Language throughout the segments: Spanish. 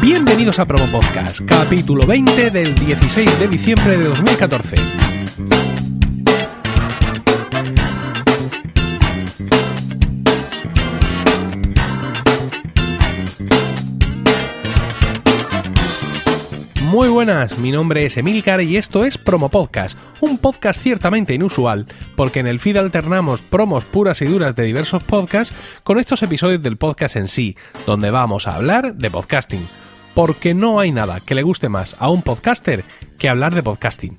Bienvenidos a Promo Podcast, capítulo 20 del 16 de diciembre de 2014. Muy buenas, mi nombre es Emilcar y esto es Promo Podcast, un podcast ciertamente inusual, porque en el feed alternamos promos puras y duras de diversos podcasts con estos episodios del podcast en sí, donde vamos a hablar de podcasting, porque no hay nada que le guste más a un podcaster que hablar de podcasting.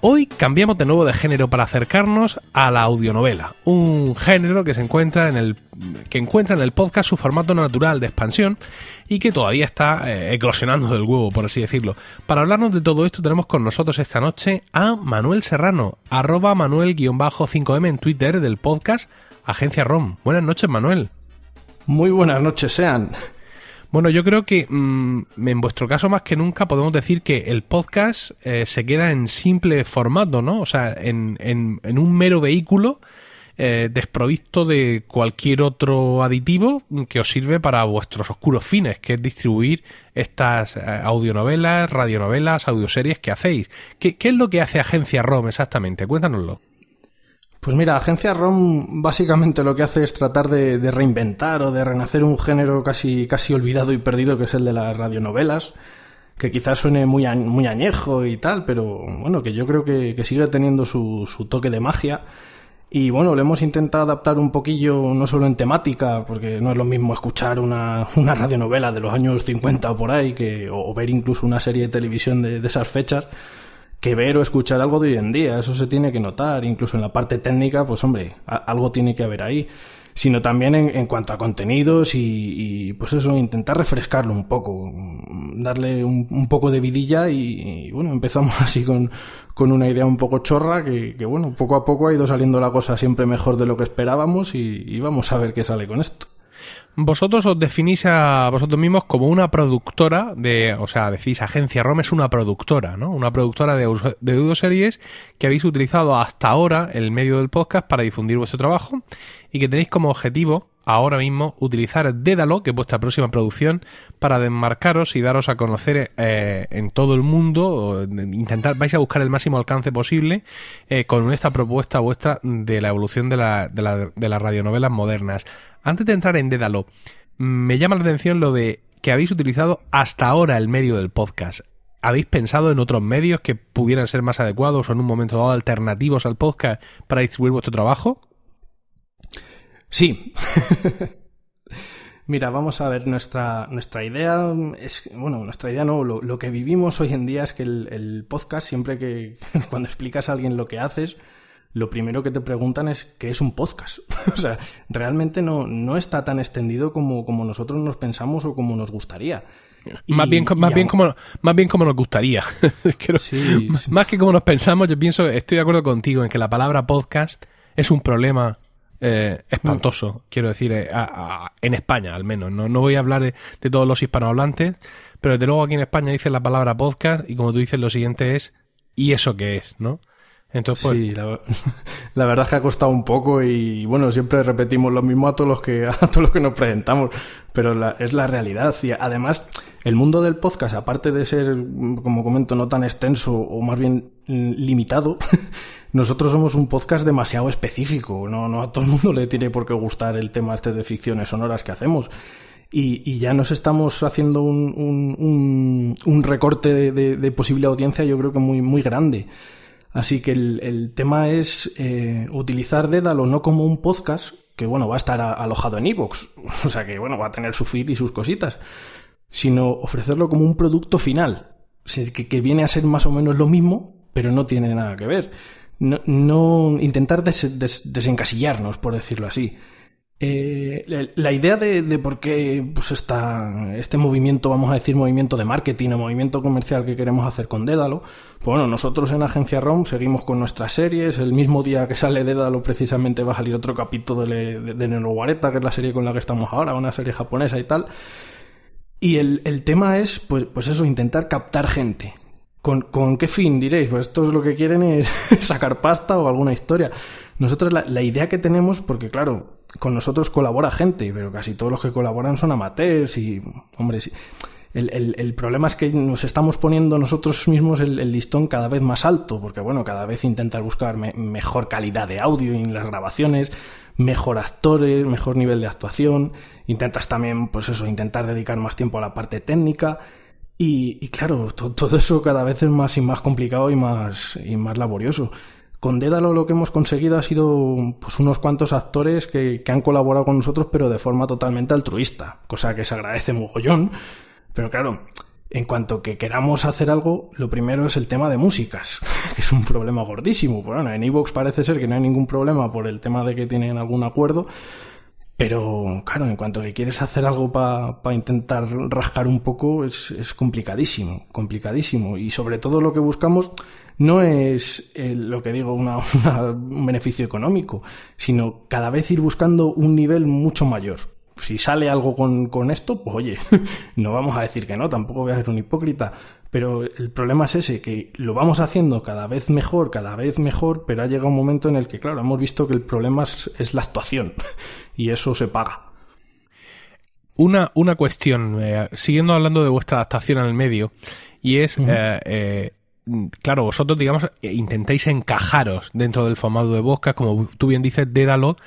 Hoy cambiamos de nuevo de género para acercarnos a la audionovela, un género que se encuentra en el que encuentra en el podcast su formato natural de expansión y que todavía está eh, eclosionando del huevo, por así decirlo. Para hablarnos de todo esto tenemos con nosotros esta noche a Manuel Serrano, arroba Manuel-5M en Twitter del podcast Agencia ROM. Buenas noches, Manuel. Muy buenas noches, sean. Bueno, yo creo que mm, en vuestro caso más que nunca podemos decir que el podcast eh, se queda en simple formato, ¿no? O sea, en, en, un mero vehículo eh, desprovisto de cualquier otro aditivo que os sirve para vuestros oscuros fines, que es distribuir estas eh, audionovelas, radionovelas, audioseries que hacéis. ¿Qué, ¿Qué es lo que hace Agencia ROM exactamente? Cuéntanoslo. Pues mira, Agencia ROM básicamente lo que hace es tratar de, reinventar o de renacer un género casi, casi olvidado y perdido que es el de las radionovelas, que quizás suene muy, muy añejo y tal, pero bueno, que yo creo que, sigue teniendo su, toque de magia. Y bueno, le hemos intentado adaptar un poquillo, no solo en temática, porque no es lo mismo escuchar una, una radionovela de los años 50 o por ahí, que, o, ver incluso una serie de televisión de esas fechas, que ver o escuchar algo de hoy en día. Eso se tiene que notar, incluso en la parte técnica, pues hombre, algo tiene que haber ahí. Sino también en, cuanto a contenidos y, pues eso, intentar refrescarlo un poco, darle un, poco de vidilla y, bueno, empezamos así con, con, una idea un poco chorra que, que, bueno, poco a poco ha ido saliendo la cosa siempre mejor de lo que esperábamos y vamos a ver qué sale con esto. Vosotros os definís a vosotros mismos como una productora de, o sea, decís Agencia ROM es una productora, ¿no? Una productora de, de que habéis utilizado hasta ahora el medio del podcast para difundir vuestro trabajo y que tenéis como objetivo ahora mismo utilizar Dédalo, que es vuestra próxima producción, para desmarcaros y daros a conocer eh, en todo el mundo, intentar, vais a buscar el máximo alcance posible eh, con esta propuesta vuestra de la evolución de, la, de, la, de las radionovelas modernas. Antes de entrar en Dédalo, me llama la atención lo de que habéis utilizado hasta ahora el medio del podcast. ¿Habéis pensado en otros medios que pudieran ser más adecuados o en un momento dado alternativos al podcast para distribuir vuestro trabajo? Sí. Mira, vamos a ver, nuestra, nuestra idea es, bueno, nuestra idea no, lo, que vivimos hoy en día es que el, el, podcast, siempre que cuando explicas a alguien lo que haces, lo primero que te preguntan es qué es un podcast. o sea, realmente no, no está tan extendido como, como nosotros nos pensamos o como nos gustaría. más bien, más, bien como, más bien como nos gustaría. Más que como nos pensamos, yo pienso, estoy de acuerdo contigo en que la palabra podcast es un problema eh, espantoso, mm. quiero decir, eh, en España al menos. No, no voy a hablar de, de, todos los hispanohablantes, pero desde luego aquí en España dice la palabra podcast y como tú dices, lo siguiente es ¿y eso qué es? ¿no? Entonces, pues, sí, la, verdad es que ha costado un poco y bueno, siempre repetimos lo mismo a todos los que, a todos los que nos presentamos, pero es la realidad. Y además, el mundo del podcast, aparte de ser, como comento, no tan extenso o más bien limitado, nosotros somos un podcast demasiado específico. No, no a todo el mundo le tiene por qué gustar el tema este de ficciones sonoras que hacemos. Y, ya nos estamos haciendo un, un, un, recorte de, de, posible audiencia, yo creo que muy, muy grande. Así que el, tema es eh, utilizar Dédalo no como un podcast, que bueno, va a estar alojado en iVoox, o sea que bueno, va a tener su feed y sus cositas, sino ofrecerlo como un producto final, que, viene a ser más o menos lo mismo, pero no tiene nada que ver. No, intentar desencasillarnos, por decirlo así. Eh, la idea de, por qué pues esta, este movimiento, vamos a decir movimiento de marketing o movimiento comercial que queremos hacer con Dédalo, bueno, nosotros en Agencia ROM seguimos con nuestras series, el mismo día que sale Dédalo precisamente va a salir otro capítulo de, de, que es la serie con la que estamos ahora, una serie japonesa y tal. Y el, el tema es, pues, pues eso, intentar captar gente, ¿Con, ¿Con, qué fin diréis? Pues esto es lo que quieren es sacar pasta o alguna historia. Nosotros la, la, idea que tenemos, porque claro, con nosotros colabora gente, pero casi todos los que colaboran son amateurs y, hombre, el, problema es que nos estamos poniendo nosotros mismos el, listón cada vez más alto, porque bueno, cada vez intentas buscar mejor calidad de audio en las grabaciones, mejor actores, mejor nivel de actuación, intentas también, pues eso, intentar dedicar más tiempo a la parte técnica. Y, claro, todo eso cada vez es más y más complicado y más, y más laborioso. Con Dédalo lo que hemos conseguido ha sido pues unos cuantos actores que, que han colaborado con nosotros pero de forma totalmente altruista, cosa que se agradece mogollón. Pero claro, en cuanto que queramos hacer algo, lo primero es el tema de músicas, que es un problema gordísimo. Bueno, en Evox parece ser que no hay ningún problema por el tema de que tienen algún acuerdo, pero claro, en cuanto que quieres hacer algo para intentar rascar un poco, es, es, complicadísimo, complicadísimo. Y sobre todo lo que buscamos no es eh, lo que digo, un beneficio económico, sino cada vez ir buscando un nivel mucho mayor. Si sale algo con, con esto, pues oye, no vamos a decir que no, tampoco voy a ser un hipócrita, pero el problema es ese, que lo vamos haciendo cada vez mejor, cada vez mejor, pero ha llegado un momento en el que, claro, hemos visto que el problema es, la actuación y eso se paga. Una, una cuestión, eh, siguiendo hablando de vuestra adaptación al medio, y es, eh, eh, claro, vosotros, digamos, intentáis encajaros dentro del formato de Bosca, como tú bien dices, Dédalo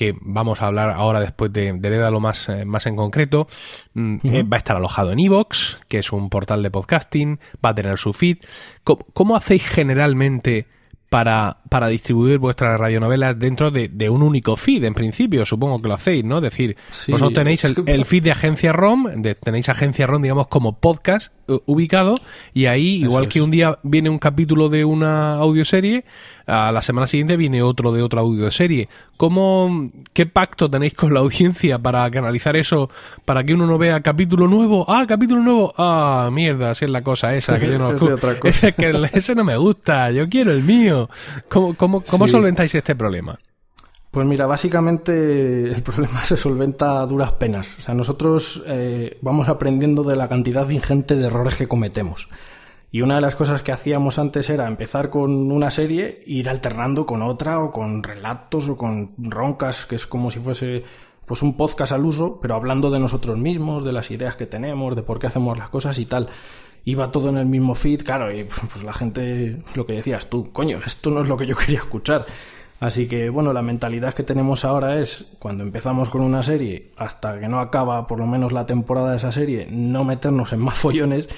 que vamos a hablar ahora después de, de Dédalo más, eh, más en concreto, mm, eh, va a estar alojado en Evox, que es un portal de podcasting, va a tener su feed. cómo hacéis generalmente para, para distribuir vuestras radionovelas dentro de, de, un único feed, en principio, supongo que lo hacéis, ¿no? Es decir, vosotros tenéis el, feed de Agencia ROM, de, tenéis Agencia ROM, digamos, como podcast eh, ubicado, y ahí, igual que un día viene un capítulo de una audioserie, a la semana siguiente viene otro de otra audioserie. ¿Cómo, qué pacto tenéis con la audiencia para canalizar eso, para que uno no vea capítulo nuevo? Ah, capítulo nuevo. Ah, mierda, así es la cosa esa, que yo no... ese, que, ese no me gusta, yo quiero el mío. ¿Cómo, cómo, cómo solventáis este problema? Pues mira, básicamente el problema se solventa a duras penas. O sea, nosotros eh, vamos aprendiendo de la cantidad ingente de errores que cometemos. Y una de las cosas que hacíamos antes era empezar con una serie, ir alternando con otra, o con relatos, o con roncas, que es como si fuese pues un podcast al uso, pero hablando de nosotros mismos, de las ideas que tenemos, de por qué hacemos las cosas y tal. Iba todo en el mismo feed, claro, y pues la gente, lo que decías tú, coño, esto no es lo que yo quería escuchar. Así que bueno, la mentalidad que tenemos ahora es, cuando empezamos con una serie, hasta que no acaba por lo menos la temporada de esa serie, no meternos en más follones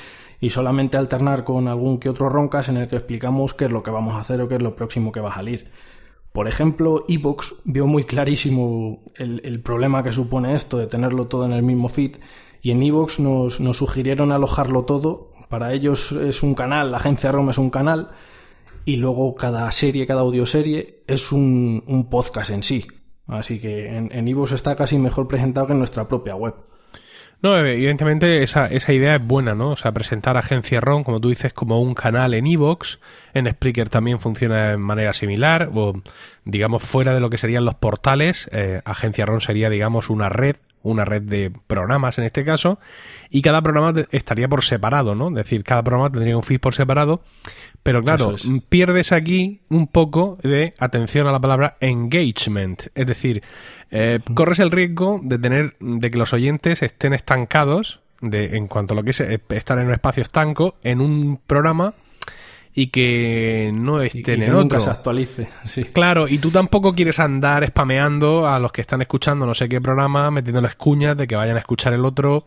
y solamente alternar con algún que otro roncas en el que explicamos qué es lo que vamos a hacer o qué es lo próximo que va a salir. Por ejemplo, Evox vio muy clarísimo el, problema que supone esto de tenerlo todo en el mismo feed y en Evox nos, nos sugirieron alojarlo todo. Para ellos es un canal, la agencia ROM es un canal y luego cada serie, cada audioserie es un, un podcast en sí. Así que en Evox está casi mejor presentado que en nuestra propia web. No, evidentemente esa, esa idea es buena, ¿no? O sea, presentar Agencia ROM, como tú dices, como un canal en Evox. En Spreaker también funciona de manera similar. O, digamos, fuera de lo que serían los portales, eh, Agencia ROM sería, digamos, una red una red de programas en este caso, y cada programa estaría por separado, ¿no? Es decir, cada programa tendría un feed por separado, pero claro, pierdes aquí un poco de atención a la palabra engagement, es decir, eh, corres el riesgo de tener de que los oyentes estén estancados de, en cuanto a lo que es eh, estar en un espacio estanco en un programa y que no estén en otro. se actualice, sí. Claro, y tú tampoco quieres andar spameando a los que están escuchando no sé qué programa, metiéndoles cuñas de que vayan a escuchar el otro.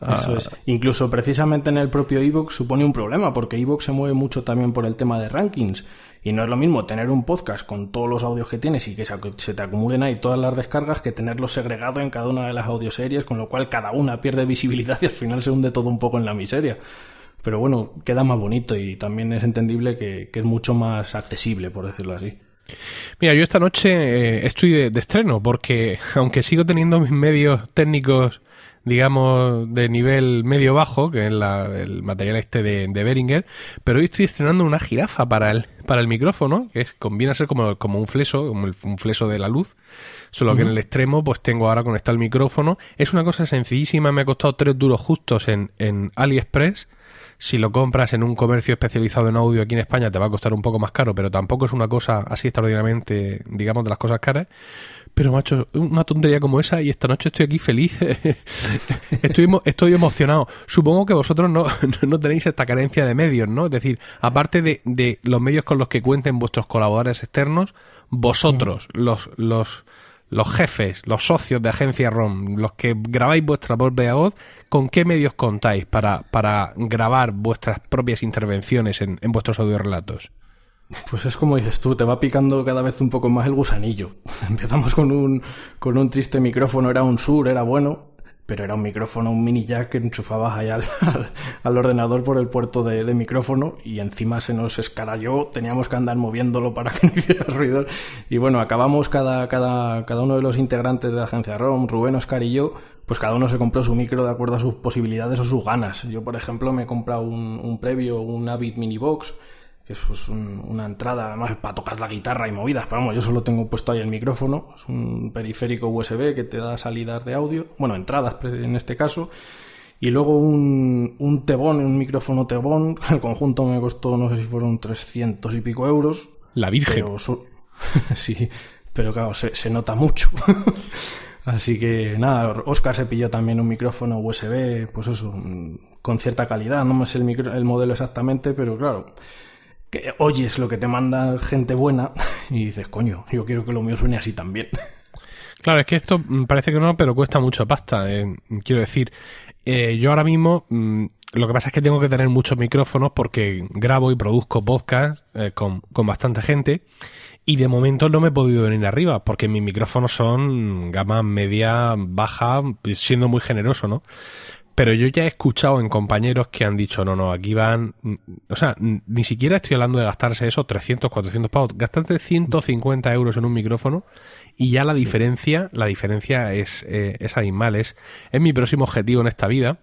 Eso es. Incluso precisamente en el propio Evox supone un problema, porque Evox se mueve mucho también por el tema de rankings. Y no es lo mismo tener un podcast con todos los audios que tienes y que se te acumulen ahí todas las descargas que tenerlo segregado en cada una de las audioseries, con lo cual cada una pierde visibilidad y al final se hunde todo un poco en la miseria. Pero bueno, queda más bonito y también es entendible que, es mucho más accesible, por decirlo así. Mira, yo esta noche eh, estoy de, estreno porque aunque sigo teniendo mis medios técnicos digamos, de nivel medio-bajo, que es el material este de, de, Beringer, pero hoy estoy estrenando una jirafa para el, para el micrófono, que es, conviene ser como, como un fleso, como un fleso de la luz, solo que en el extremo pues tengo ahora conectado el micrófono. Es una cosa sencillísima, me ha costado tres duros justos en, en AliExpress Si lo compras en un comercio especializado en audio aquí en España te va a costar un poco más caro, pero tampoco es una cosa así extraordinariamente, digamos, de las cosas caras. Pero, macho, una tontería como esa y esta noche estoy aquí feliz. estoy, estoy emocionado. Supongo que vosotros no, no tenéis esta carencia de medios, ¿no? Es decir, aparte de, de los medios con los que cuenten vuestros colaboradores externos, vosotros, los, los, los jefes, los socios de Agencia ROM, los que grabáis vuestra propia voz, ¿con qué medios contáis para, para grabar vuestras propias intervenciones en, en vuestros audiorelatos? Pues es como dices tú, te va picando cada vez un poco más el gusanillo. Empezamos con un, con un triste micrófono, era un sur, era bueno, pero era un micrófono, un mini jack que enchufabas ahí al, al, ordenador por el puerto de, de, micrófono y encima se nos escaralló, teníamos que andar moviéndolo para que no hiciera ruido. Y bueno, acabamos cada, cada, cada uno de los integrantes de la agencia ROM, Rubén, Oscar y yo, pues cada uno se compró su micro de acuerdo a sus posibilidades o sus ganas. Yo, por ejemplo, me he comprado un, un previo, un Avid Mini Box, que es pues, un, una entrada además para tocar la guitarra y movidas, pero vamos, yo solo tengo puesto ahí el micrófono, es un periférico USB que te da salidas de audio, bueno, entradas en este caso, y luego un, un Tebón, un micrófono Tebón, el conjunto me costó, no sé si fueron 300 y pico euros. La Virgen. Pero sí, pero claro, se, se nota mucho. Así que nada, Oscar se pilló también un micrófono USB, pues eso, con cierta calidad, no me sé el, micro, el modelo exactamente, pero claro, que oyes lo que te manda gente buena y dices, coño, yo quiero que lo mío suene así también. Claro, es que esto mm, parece que no, pero cuesta mucho pasta. Eh, quiero decir, eh, yo ahora mismo mm, lo que pasa es que tengo que tener muchos micrófonos porque grabo y produzco podcast eh, con, con bastante gente y de momento no me he podido venir arriba porque mis micrófonos son gama media, baja, siendo muy generoso, ¿no? Pero yo ya he escuchado en compañeros que han dicho, no, no, aquí van, o sea, ni siquiera estoy hablando de gastarse eso, 300, 400 pavos, gastarte 150 euros en un micrófono y ya la diferencia, la diferencia es, eh, es animal, es, es mi próximo objetivo en esta vida.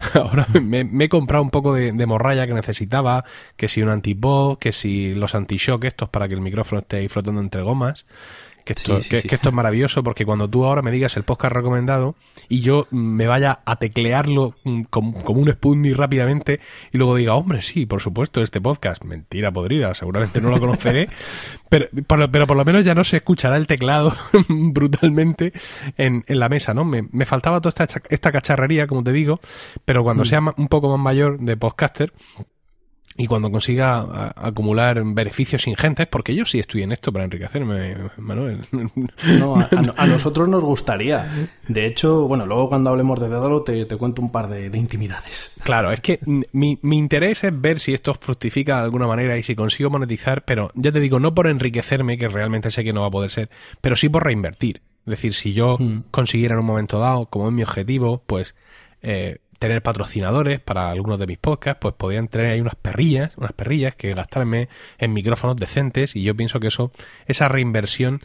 Ahora me, me, he comprado un poco de, de, morralla que necesitaba, que si un antipop, que si los anti-shock estos para que el micrófono esté ahí flotando entre gomas. Que esto, sí, sí, que, sí. que esto, es maravilloso porque cuando tú ahora me digas el podcast recomendado y yo me vaya a teclearlo como, como un Sputnik rápidamente y luego diga, hombre, sí, por supuesto, este podcast, mentira podrida, seguramente no lo conoceré, pero, por, pero por lo menos ya no se escuchará el teclado brutalmente en, en, la mesa, ¿no? Me, me, faltaba toda esta, esta cacharrería, como te digo, pero cuando mm. sea un poco más mayor de podcaster, y cuando consiga a, acumular beneficios ingentes, porque yo sí estoy en esto para enriquecerme, Manuel. No, a, a, a, nosotros nos gustaría. De hecho, bueno, luego cuando hablemos de Dédalo te, te cuento un par de, de, intimidades. Claro, es que mi, mi, interés es ver si esto fructifica de alguna manera y si consigo monetizar, pero ya te digo, no por enriquecerme, que realmente sé que no va a poder ser, pero sí por reinvertir. Es decir, si yo hmm. consiguiera en un momento dado, como es mi objetivo, pues eh, tener patrocinadores para algunos de mis podcasts, pues podían tener ahí unas perrillas, unas perrillas que gastarme en micrófonos decentes y yo pienso que eso, esa reinversión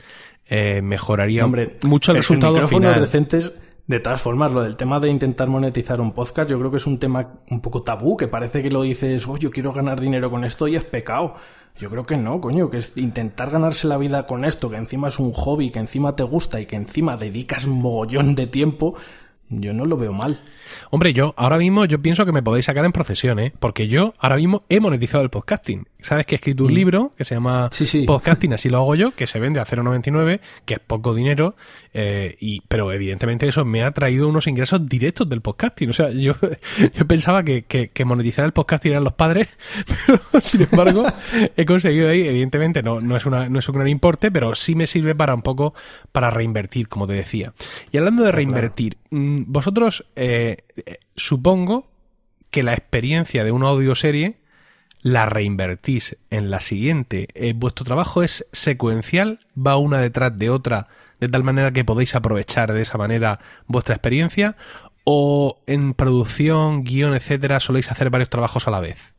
eh, mejoraría Hombre, mucho el resultado micrófonos final. decentes de todas formas, lo del tema de intentar monetizar un podcast, yo creo que es un tema un poco tabú, que parece que lo dices, oh, yo quiero ganar dinero con esto y es pecado. Yo creo que no, coño, que es intentar ganarse la vida con esto, que encima es un hobby, que encima te gusta y que encima dedicas mogollón de tiempo, yo no lo veo mal. Hombre, yo ahora mismo yo pienso que me podéis sacar en procesión, ¿eh? Porque yo ahora mismo he monetizado el podcasting. Sabes que he escrito un mm. libro que se llama sí, sí. Podcasting, así lo hago yo, que se vende a 0,99, que es poco dinero, eh, y, pero evidentemente eso me ha traído unos ingresos directos del podcasting. O sea, yo, yo pensaba que, que, que monetizar el podcasting eran los padres, pero sin embargo he conseguido ahí, evidentemente no, no, es una, no es un gran importe, pero sí me sirve para un poco para reinvertir, como te decía. Y hablando de reinvertir. Vosotros eh, supongo que la experiencia de una audioserie la reinvertís en la siguiente. Eh, vuestro trabajo es secuencial, va una detrás de otra, de tal manera que podéis aprovechar de esa manera vuestra experiencia, o en producción, guion, etcétera, soléis hacer varios trabajos a la vez.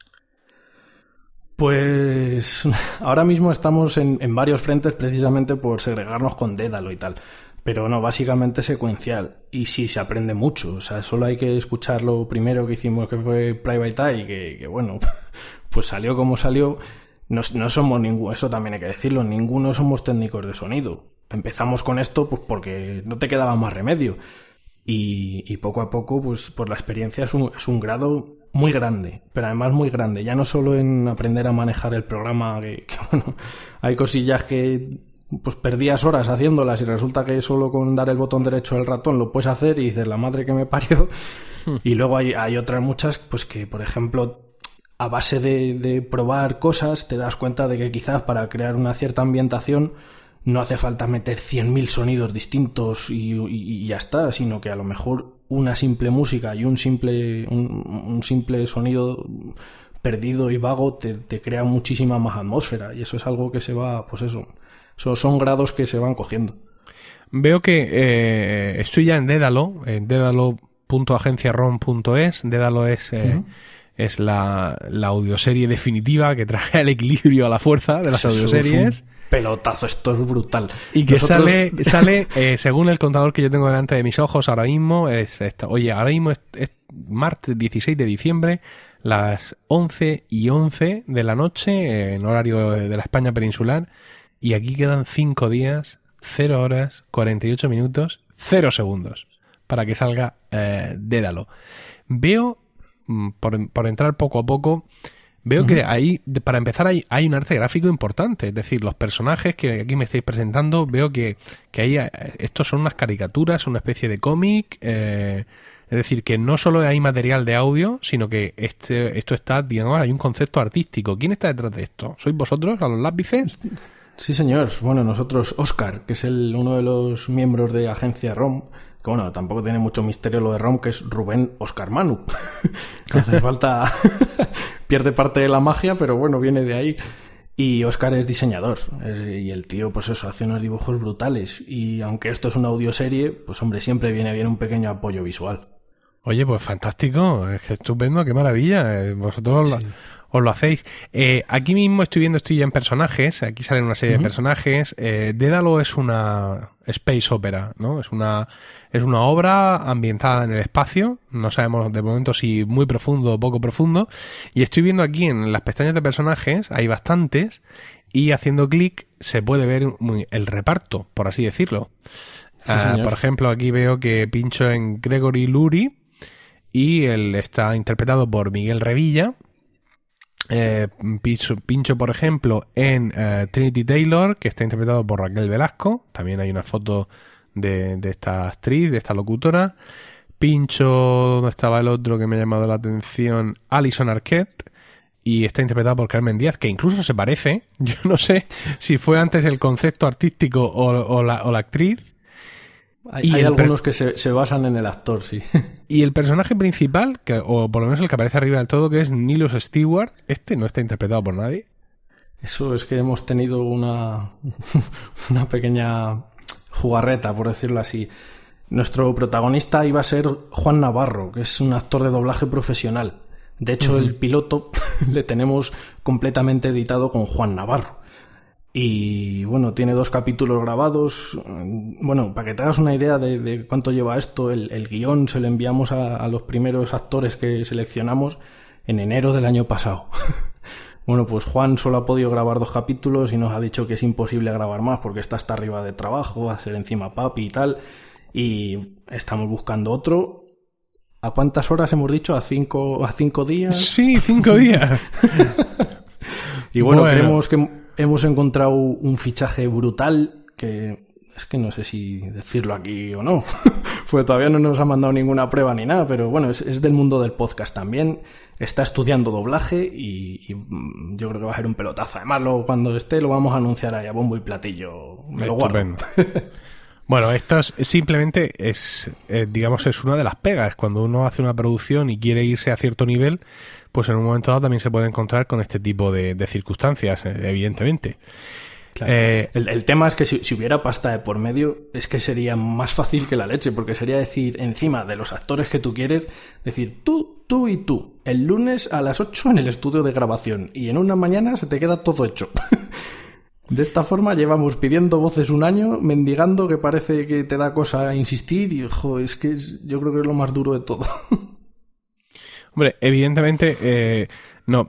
Pues ahora mismo estamos en, en varios frentes precisamente por segregarnos con Dédalo y tal. Pero no, básicamente secuencial. Y sí, se aprende mucho. O sea, solo hay que escuchar lo primero que hicimos, que fue Private Eye, que, que bueno, pues salió como salió. No, no somos ninguno, eso también hay que decirlo, ninguno somos técnicos de sonido. Empezamos con esto pues porque no te quedaba más remedio. Y, y poco a poco, pues por la experiencia es un, es un grado muy grande, pero además muy grande. Ya no solo en aprender a manejar el programa, que bueno, hay cosillas que pues perdías horas haciéndolas y resulta que solo con dar el botón derecho del ratón lo puedes hacer y dices la madre que me parió. Y luego hay, hay otras muchas, pues que por ejemplo a base de, de, probar cosas te das cuenta de que quizás para crear una cierta ambientación no hace falta meter 100.000 sonidos distintos y, y, y, ya está, sino que a lo mejor una simple música y un simple, un, un simple sonido perdido y vago te, te, crea muchísima más atmósfera y eso es algo que se va, pues eso, son grados que se van cogiendo. Veo que eh, estoy ya en Dédalo, en dédalo.agenciarom.es, Dédalo es... Eh, uh -huh es la, la, audioserie definitiva que trae el equilibrio a la fuerza de las Eso audioseries. pelotazo, esto es brutal. Y que Nosotros... sale, sale eh, según el contador que yo tengo delante de mis ojos ahora mismo, es esta. Oye, ahora mismo es, es, martes 16 de diciembre, las 11 y 11 de la noche, en horario de la España peninsular, y aquí quedan 5 días, 0 horas, 48 minutos, 0 segundos, para que salga eh, Dédalo. Veo Mm, por, por, entrar poco a poco, veo uh -huh. que ahí, para empezar, hay, hay, un arte gráfico importante. Es decir, los personajes que aquí me estáis presentando, veo que, que ahí, estos son unas caricaturas, una especie de cómic. Eh, es decir, que no solo hay material de audio, sino que este, esto está, digamos, hay un concepto artístico. ¿Quién está detrás de esto? ¿Sois vosotros, a los lápices? Sí, señor. Bueno, nosotros, Oscar, que es el, uno de los miembros de Agencia ROM, que bueno, tampoco tiene mucho misterio lo de ROM, que es Rubén Oscar Manu. no hace falta. pierde parte de la magia, pero bueno, viene de ahí. Y Oscar es diseñador. Es, y el tío, pues eso, hace unos dibujos brutales. Y aunque esto es una audioserie, pues hombre, siempre viene bien un pequeño apoyo visual. Oye, pues fantástico, es estupendo, qué maravilla. Eh, vosotros sí. Os lo hacéis. Eh, aquí mismo estoy viendo, estoy ya en personajes, aquí salen una serie uh -huh. de personajes. Eh, Dédalo es una space opera, ¿no? Es una, es una obra ambientada en el espacio, no sabemos de momento si muy profundo o poco profundo. Y estoy viendo aquí en las pestañas de personajes, hay bastantes, y haciendo clic se puede ver el reparto, por así decirlo. Sí, uh, por ejemplo, aquí veo que pincho en Gregory Lurie y él está interpretado por Miguel Revilla. Eh, pincho, pincho, por ejemplo, en eh, Trinity Taylor, que está interpretado por Raquel Velasco. También hay una foto de, de, esta actriz, de esta locutora. Pincho, donde estaba el otro que me ha llamado la atención, Alison Arquette. Y está interpretado por Carmen Díaz, que incluso se parece. Yo no sé si fue antes el concepto artístico o, o, la, o la actriz. Hay, hay algunos que se, se, basan en el actor, sí. Y el personaje principal, que, o por lo menos el que aparece arriba del todo, que es Nilus Stewart, este no está interpretado por nadie. Eso es que hemos tenido una, una pequeña jugarreta, por decirlo así. Nuestro protagonista iba a ser Juan Navarro, que es un actor de doblaje profesional. De hecho, uh -huh. el piloto le tenemos completamente editado con Juan Navarro. Y bueno, tiene dos capítulos grabados. Bueno, para que te hagas una idea de, de cuánto lleva esto, el, el guion se lo enviamos a, a, los primeros actores que seleccionamos en enero del año pasado. bueno, pues Juan solo ha podido grabar dos capítulos y nos ha dicho que es imposible grabar más porque está hasta arriba de trabajo, va a ser encima papi y tal. Y estamos buscando otro. ¿A cuántas horas hemos dicho? ¿A cinco, a cinco días? Sí, cinco días. y bueno, bueno, creemos que hemos encontrado un fichaje brutal que es que no sé si decirlo aquí o no, pues todavía no nos ha mandado ninguna prueba ni nada, pero bueno, es, es del mundo del podcast también, está estudiando doblaje y, y, yo creo que va a ser un pelotazo. Además, lo, cuando esté lo vamos a anunciar ahí a bombo y platillo. Me lo guardo. Bueno, esto es, simplemente es, eh, digamos, es una de las pegas. Cuando uno hace una producción y quiere irse a cierto nivel, pues en un momento dado también se puede encontrar con este tipo de, de circunstancias, eh, evidentemente. Claro. Eh, el, el, tema es que si, si, hubiera pasta de por medio, es que sería más fácil que la leche, porque sería decir, encima de los actores que tú quieres, decir tú, tú y tú, el lunes a las 8 en el estudio de grabación, y en una mañana se te queda todo hecho. De esta forma llevamos pidiendo voces un año, mendigando que parece que te da cosa insistir y jo, es que es, yo creo que es lo más duro de todo. Hombre, evidentemente, eh, no,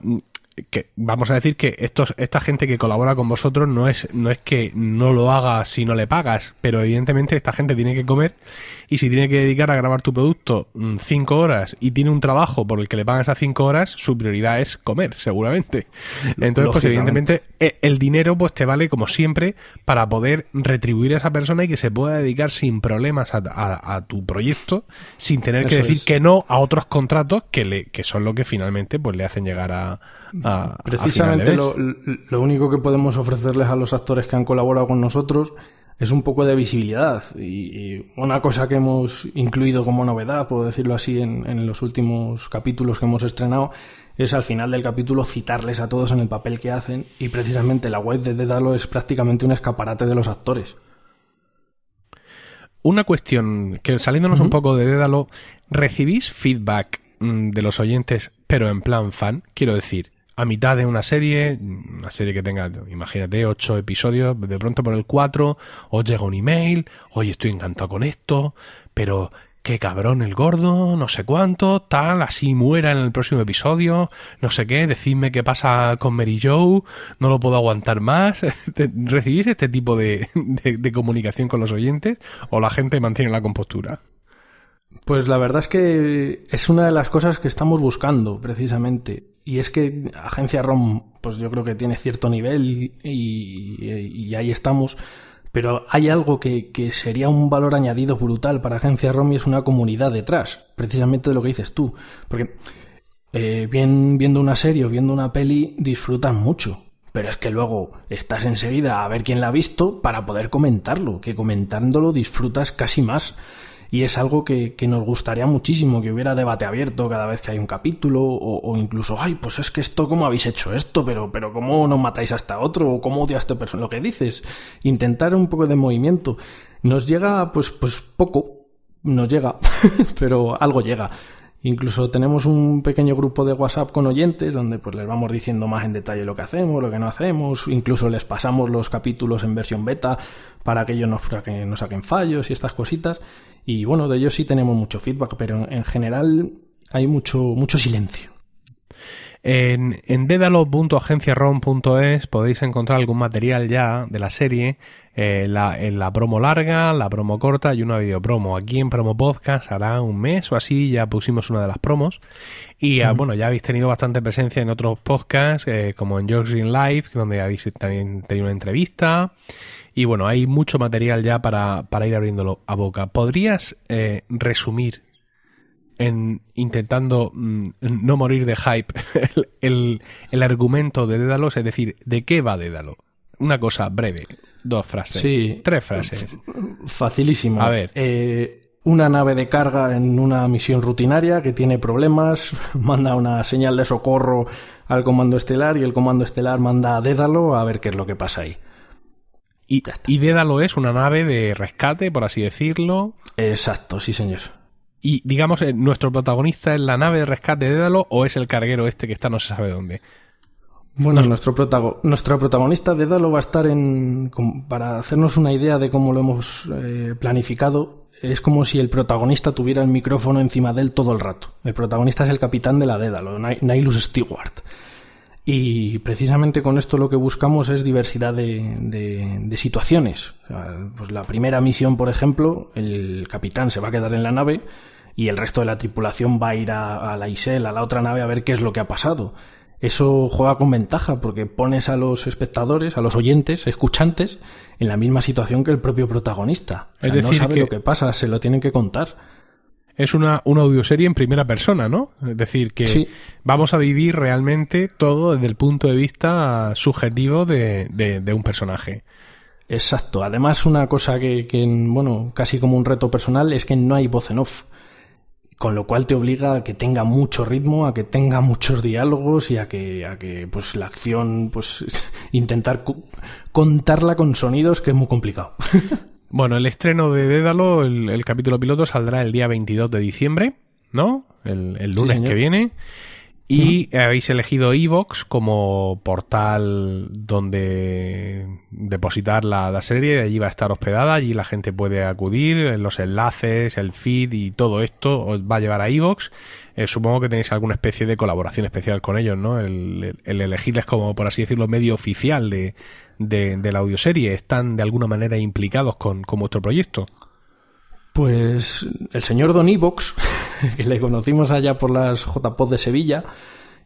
que vamos a decir que estos, esta gente que colabora con vosotros no es, no es que no lo haga si no le pagas, pero evidentemente esta gente tiene que comer y si tiene que dedicar a grabar tu producto mm, cinco horas y tiene un trabajo por el que le pagan esas cinco horas, su prioridad es comer, seguramente. Entonces, pues evidentemente e, el dinero pues te vale como siempre para poder retribuir a esa persona y que se pueda dedicar sin problemas a, tu proyecto, sin tener que decir que no a otros contratos que, le, que son lo que finalmente pues le hacen llegar a... Precisamente lo, lo único que podemos ofrecerles a los actores que han colaborado con nosotros es un poco de visibilidad. Y, una cosa que hemos incluido como novedad, puedo decirlo así, en, los últimos capítulos que hemos estrenado, es al final del capítulo citarles a todos en el papel que hacen. Y precisamente la web de Dédalo es prácticamente un escaparate de los actores. Una cuestión, que saliéndonos un poco de Dédalo, ¿recibís feedback mm, de los oyentes, pero en plan fan? Quiero decir, a mitad de una serie, una serie que tenga, imagínate, ocho episodios, de pronto por el cuatro, os llega un email, oye, estoy encantado con esto, pero qué cabrón el gordo, no sé cuánto, tal, así muera en el próximo episodio, no sé qué, decidme qué pasa con Mary Joe, no lo puedo aguantar más. ¿Recibís este tipo de, de comunicación con los oyentes o la gente mantiene la compostura? Pues la verdad es que es una de las cosas que estamos buscando, precisamente. Y es que Agencia ROM, pues yo creo que tiene cierto nivel y, ahí estamos. Pero hay algo que, sería un valor añadido brutal para Agencia ROM y es una comunidad detrás, precisamente de lo que dices tú. Porque eh, bien, viendo una serie o viendo una peli disfrutan mucho. Pero es que luego estás enseguida a ver quién la ha visto para poder comentarlo, que comentándolo disfrutas casi más y es algo que, nos gustaría muchísimo que hubiera debate abierto cada vez que hay un capítulo o, incluso, ay, pues es que esto, ¿cómo habéis hecho esto? Pero, pero ¿cómo no matáis hasta otro? ¿O cómo odia a este persona? Lo que dices, intentar un poco de movimiento. Nos llega, pues, pues poco, nos llega, pero algo llega. Incluso tenemos un pequeño grupo de WhatsApp con oyentes donde pues les vamos diciendo más en detalle lo que hacemos, lo que no hacemos, incluso les pasamos los capítulos en versión beta para que ellos nos saquen fallos y estas cositas. Y bueno, de ellos sí tenemos mucho feedback, pero en general hay mucho, mucho silencio. En, en dedalo.agenciarom.es podéis encontrar algún material ya de la serie, eh, la, en la promo larga, la promo corta y una videopromo. Aquí en Promo Podcast hará un mes o así ya pusimos una de las promos. Y ah, bueno, ya habéis tenido bastante presencia en otros podcasts, eh, como en George Green Live, donde habéis también tenido una entrevista. Y bueno, hay mucho material ya para, para ir abriéndolo a boca. ¿Podrías eh, resumir en intentando mm, no morir de hype el, el, argumento de Dédalo? Es decir, ¿de qué va Dédalo? Una cosa breve, dos frases, sí, tres frases. Facilísimo. A ver. Eh, una nave de carga en una misión rutinaria que tiene problemas, manda una señal de socorro al comando estelar y el comando estelar manda a Dédalo a ver qué es lo que pasa ahí. Y, y Dédalo es una nave de rescate, por así decirlo. Exacto, sí, señor. Y digamos, eh, ¿nuestro protagonista es la nave de rescate de Dédalo o es el carguero este que está no se sabe dónde? Bueno, nuestro, nuestro protagonista de Dédalo va a estar en. Para hacernos una idea de cómo lo hemos eh, planificado, es como si el protagonista tuviera el micrófono encima de él todo el rato. El protagonista es el capitán de la Dédalo, Nihilus Stewart. Y precisamente con esto lo que buscamos es diversidad de, situaciones. pues la primera misión, por ejemplo, el capitán se va a quedar en la nave y el resto de la tripulación va a ir a, la Isel, a la otra nave, a ver qué es lo que ha pasado. Eso juega con ventaja porque pones a los espectadores, a los oyentes, escuchantes, en la misma situación que el propio protagonista. es decir, no sabe lo que pasa, se lo tienen que contar es una, una audioserie en primera persona, ¿no? Es decir, que vamos a vivir realmente todo desde el punto de vista subjetivo de, de, un personaje. Exacto. Además, una cosa que, que, bueno, casi como un reto personal es que no hay voz en off. Con lo cual te obliga a que tenga mucho ritmo, a que tenga muchos diálogos y a que, a que pues la acción, pues intentar contarla con sonidos que es muy complicado. Bueno, el estreno de Dédalo, el, capítulo piloto, saldrá el día 22 de diciembre, ¿no? El, lunes que viene. Y habéis elegido Evox como portal donde depositar la, serie, allí va a estar hospedada, allí la gente puede acudir, los enlaces, el feed y todo esto os va a llevar a Evox. Eh, supongo que tenéis alguna especie de colaboración especial con ellos, ¿no? El, elegirles como, por así decirlo, medio oficial de, de, la audioserie. ¿Están de alguna manera implicados con, con vuestro proyecto? Pues el señor Don Evox, que le conocimos allá por las JPod de Sevilla,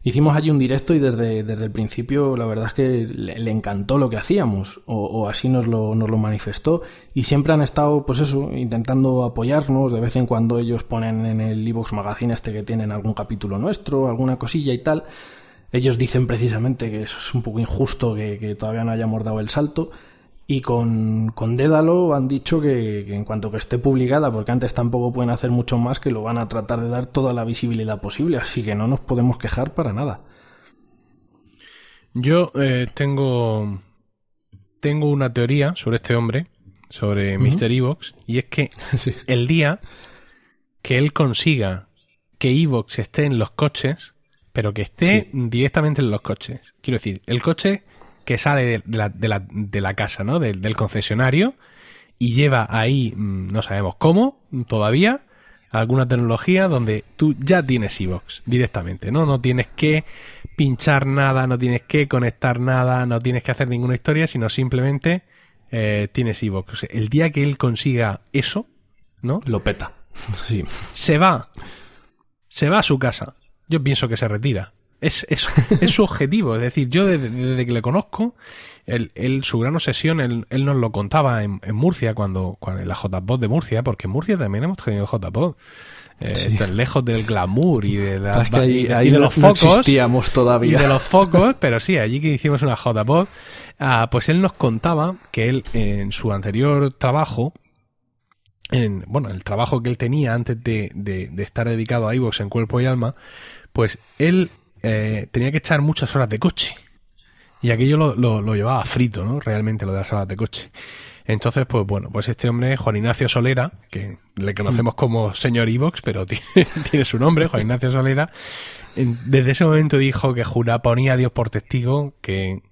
hicimos allí un directo y desde, desde el principio la verdad es que le, encantó lo que hacíamos, o, así nos lo, nos lo, manifestó, y siempre han estado, pues eso, intentando apoyarnos, de vez en cuando ellos ponen en el Evox Magazine este que tienen algún capítulo nuestro, alguna cosilla y tal. Ellos dicen precisamente que eso es un poco injusto que, que todavía no hayamos dado el salto, y con, con Dédalo han dicho que, en cuanto que esté publicada, porque antes tampoco pueden hacer mucho más, que lo van a tratar de dar toda la visibilidad posible, así que no nos podemos quejar para nada. Yo eh, tengo, tengo una teoría sobre este hombre, sobre Mr. Evox, y es que el día que él consiga que Evox esté en los coches, pero que esté directamente en los coches. Quiero decir, el coche que sale de la, de la, de la casa, ¿no? del concesionario y lleva ahí, mm, no sabemos cómo, todavía, alguna tecnología donde tú ya tienes iVox directamente, ¿no? No tienes que pinchar nada, no tienes que conectar nada, no tienes que hacer ninguna historia, sino simplemente eh, tienes iVox. el día que él consiga eso, ¿no? Lo peta. Sí. Se va. Se va a su casa. Yo pienso que se retira. Es, es, es su objetivo. Es decir, yo desde, que le conozco, él, su gran obsesión, él, nos lo contaba en, Murcia, cuando, cuando en la JPod de Murcia, porque en Murcia también hemos tenido JPod. Eh, lejos del glamour y de, de los focos. todavía. Y de los focos, pero sí, allí que hicimos una JPod, ah, pues él nos contaba que él en su anterior trabajo, en, bueno, el trabajo que él tenía antes de, de, de estar dedicado a iVoox en cuerpo y alma, pues él eh, tenía que echar muchas horas de coche. Y aquello lo, lo, llevaba frito, ¿no? Realmente lo de las horas de coche. Entonces, pues bueno, pues este hombre, Juan Ignacio Solera, que le conocemos mm. como señor Ivox, pero tiene, su nombre, Juan Ignacio Solera, desde ese momento dijo que jura, ponía a Dios por testigo que,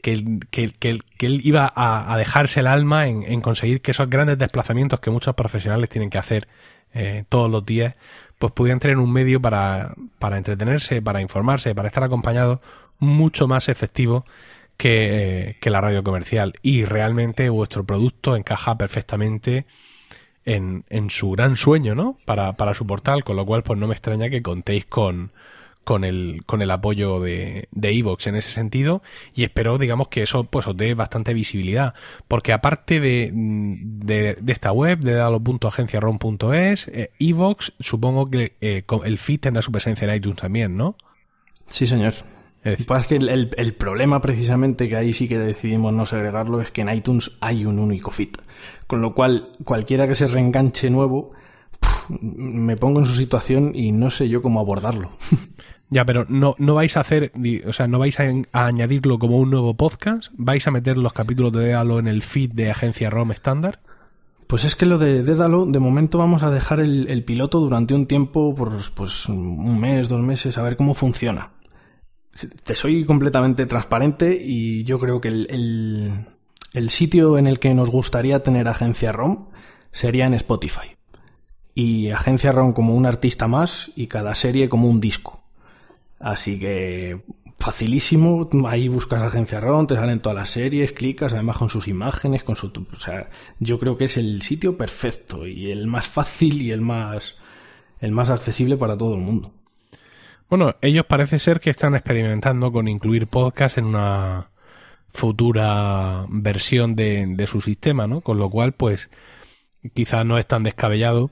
que, que, que, él iba a, dejarse el alma en, conseguir que esos grandes desplazamientos que muchos profesionales tienen que hacer eh, todos los días, pues pudieran tener un medio para, para entretenerse, para informarse, para estar acompañado mucho más efectivo que, que, la radio comercial. Y realmente vuestro producto encaja perfectamente en, en su gran sueño, ¿no? Para, para su portal, con lo cual pues no me extraña que contéis con, con el, con el apoyo de Evox en ese sentido y espero, digamos, que eso pues os dé bastante visibilidad, porque aparte de, de, esta web, de dalo.agenciaron.es, Evox, supongo que eh, el feed tendrá su presencia en iTunes también, ¿no? Sí, señor. Es, que el, el, problema precisamente que ahí sí que decidimos no segregarlo es que en iTunes hay un único feed. Con lo cual, cualquiera que se reenganche nuevo, me pongo en su situación y no sé yo cómo abordarlo. Ya, pero no, no vais a hacer, o sea, no vais a, añadirlo como un nuevo podcast, vais a meter los capítulos de Dédalo en el feed de Agencia ROM estándar. Pues es que lo de Dédalo, de momento vamos a dejar el, piloto durante un tiempo, por pues un mes, dos meses, a ver cómo funciona. Te soy completamente transparente y yo creo que el, el sitio en el que nos gustaría tener Agencia ROM sería en Spotify. Y Agencia ROM como un artista más y cada serie como un disco. Así que facilísimo, ahí buscas agencia ROM, te salen todas las series, clicas, además con sus imágenes, con su... O sea, yo creo que es el sitio perfecto y el más fácil y el más, el más accesible para todo el mundo. Bueno, ellos parece ser que están experimentando con incluir podcast en una futura versión de, de su sistema, ¿no? Con lo cual, pues, quizás no es tan descabellado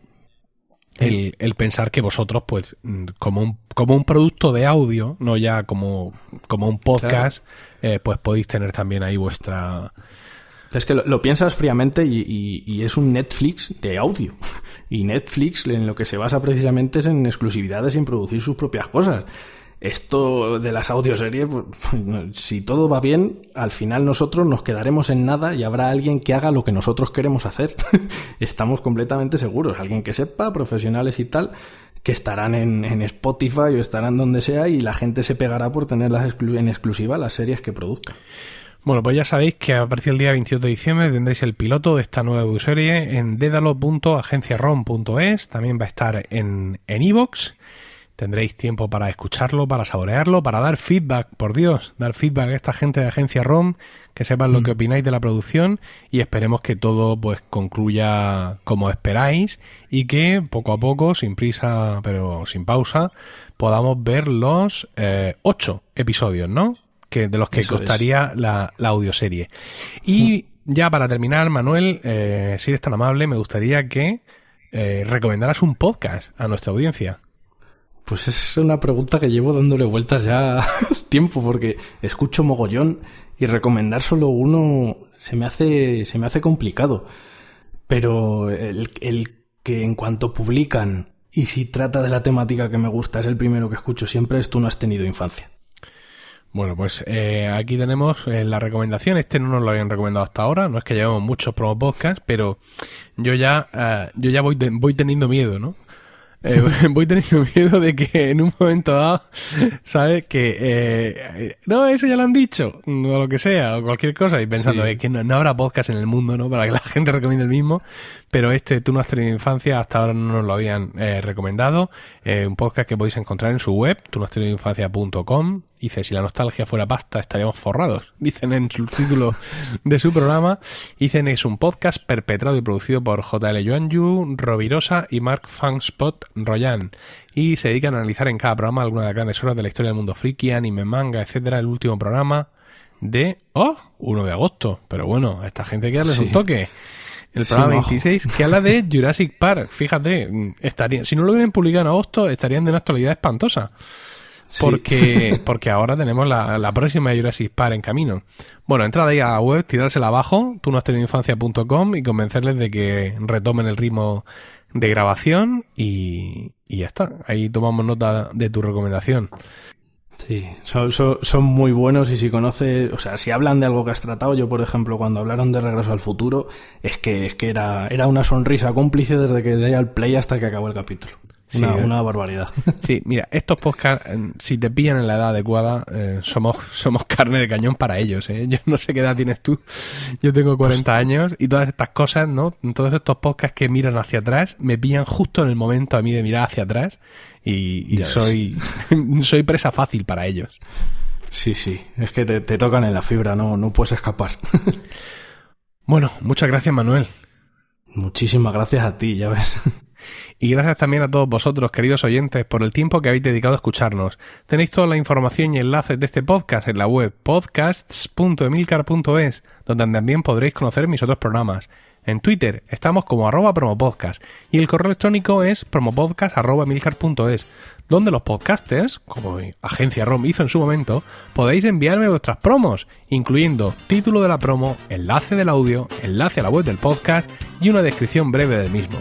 el, pensar que vosotros, pues, mm, como un, como un producto de audio, no ya como, como un podcast, eh, pues podéis tener también ahí vuestra... Es que lo, piensas fríamente y, y, es un Netflix de audio. Y Netflix en lo que se basa precisamente es en exclusividades y en producir sus propias cosas esto de las audioseries, pues, si todo va bien, al final nosotros nos quedaremos en nada y habrá alguien que haga lo que nosotros queremos hacer. Estamos completamente seguros. Alguien que sepa, profesionales y tal, que estarán en, en, Spotify o estarán donde sea y la gente se pegará por tenerlas en exclusiva las series que produzca. Bueno, pues ya sabéis que a partir del día 28 de diciembre tendréis el piloto de esta nueva serie en dedalo.agenciarom.es. También va a estar en Evox. Tendréis tiempo para escucharlo, para saborearlo, para dar feedback, por Dios, dar feedback a esta gente de Agencia ROM, que sepan lo que mm. opináis de la producción y esperemos que todo pues concluya como esperáis y que poco a poco, sin prisa pero sin pausa, podamos ver los eh, ocho episodios, ¿no? Que, de los que costaría la, la, audioserie. Y mm. ya para terminar, Manuel, eh, si eres tan amable, me gustaría que eh, recomendaras un podcast a nuestra audiencia. Pues es una pregunta que llevo dándole vueltas ya tiempo porque escucho mogollón y recomendar solo uno se me hace, se me hace complicado. Pero el, el que en cuanto publican y si trata de la temática que me gusta es el primero que escucho siempre es Tú no has tenido infancia. Bueno, pues eh, aquí tenemos eh, la recomendación. Este no nos lo habían recomendado hasta ahora. No es que llevemos muchos promo pero yo ya, eh, yo ya voy, voy teniendo miedo, ¿no? Eh, voy teniendo miedo de que en un momento dado, ¿sabes? Que, eh, no, eso ya lo han dicho, o lo que sea, o cualquier cosa, y pensando eh, que no, habrá podcast en el mundo, ¿no? Para que la gente recomiende el mismo, pero este Tú no has tenido infancia, hasta ahora no nos lo habían eh, recomendado, un podcast que podéis encontrar en su web, tú no has tenido infancia.com, Dice, si la nostalgia fuera pasta, estaríamos forrados. Dicen en su título de su programa. Dicen, es un podcast perpetrado y producido por JL Joanju, Rovirosa y Mark Fanspot Royan. Y se dedican a analizar en cada programa alguna de las grandes horas de la historia del mundo friki, anime, manga, etcétera. El último programa de, oh, 1 de agosto. Pero bueno, a esta gente hay que darles un toque. El programa 26 que habla de Jurassic Park. Fíjate, estaría, si no lo hubieran publicado en agosto, estarían de una actualidad espantosa. Porque, porque ahora tenemos la, la, próxima Jurassic Park en camino. Bueno, entrad ahí a la web, tirársela abajo, tú no has tenido infancia.com y convencerles de que retomen el ritmo de grabación y, y ya está. Ahí tomamos nota de tu recomendación. Sí, son, son, muy buenos y si conoces, o sea, si hablan de algo que has tratado, yo por ejemplo cuando hablaron de Regreso al Futuro, es que, es que era, era una sonrisa cómplice desde que di al play hasta que acabó el capítulo. Una, eh. una, barbaridad. Sí, mira, estos podcasts, si te pillan en la edad adecuada, eh, somos, somos carne de cañón para ellos. ¿eh? Yo no sé qué edad tienes tú. Yo tengo 40 años y todas estas cosas, ¿no? Todos estos podcasts que miran hacia atrás, me pillan justo en el momento a mí de mirar hacia atrás y, soy, soy presa fácil para ellos. Sí, sí, es que te, te tocan en la fibra, no, no puedes escapar. bueno, muchas gracias, Manuel. Muchísimas gracias a ti, ya ves. Y gracias también a todos vosotros, queridos oyentes, por el tiempo que habéis dedicado a escucharnos. Tenéis toda la información y enlaces de este podcast en la web podcasts.emilcar.es, donde también podréis conocer mis otros programas. En Twitter estamos como arroba promopodcast y el correo electrónico es promopodcast.emilcar.es, donde los podcasters, como Agencia ROM hizo en su momento, podéis enviarme vuestras promos, incluyendo título de la promo, enlace del audio, enlace a la web del podcast y una descripción breve del mismo.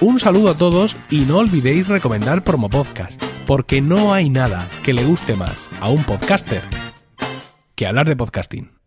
Un saludo a todos y no olvidéis recomendar Promo Podcast, porque no hay nada que le guste más a un podcaster que hablar de podcasting.